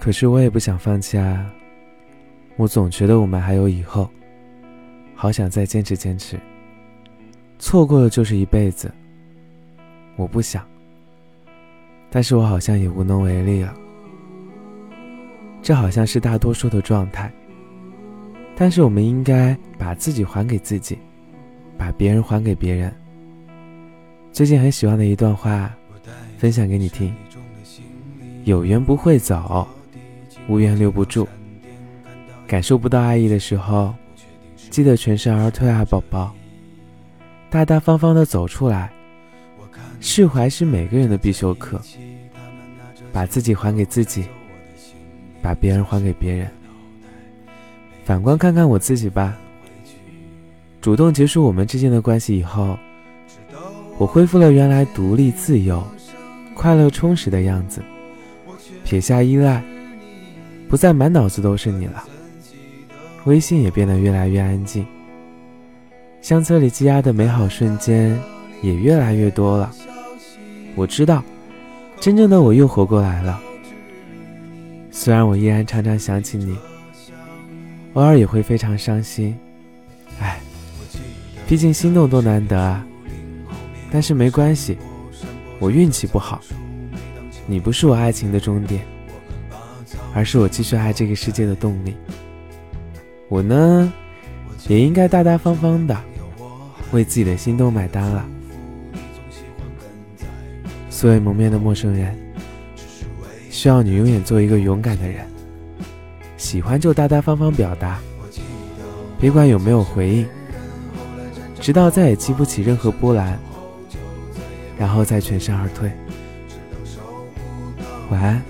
可是我也不想放弃啊。我总觉得我们还有以后，好想再坚持坚持。错过了就是一辈子，我不想，但是我好像也无能为力了。这好像是大多数的状态，但是我们应该把自己还给自己，把别人还给别人。最近很喜欢的一段话，分享给你听：有缘不会走，无缘留不住。感受不到爱意的时候，记得全身而退啊，宝宝。大大方方的走出来，释怀是每个人的必修课。把自己还给自己，把别人还给别人。反观看看我自己吧。主动结束我们之间的关系以后，我恢复了原来独立自由、快乐充实的样子，撇下依赖，不再满脑子都是你了。微信也变得越来越安静。相册里积压的美好瞬间也越来越多了。我知道，真正的我又活过来了。虽然我依然常常想起你，偶尔也会非常伤心。唉，毕竟心动多难得啊。但是没关系，我运气不好。你不是我爱情的终点，而是我继续爱这个世界的动力。我呢？也应该大大方方的为自己的心动买单了。素未谋面的陌生人，需要你永远做一个勇敢的人。喜欢就大大方方表达，别管有没有回应，直到再也激不起任何波澜，然后再全身而退。晚安。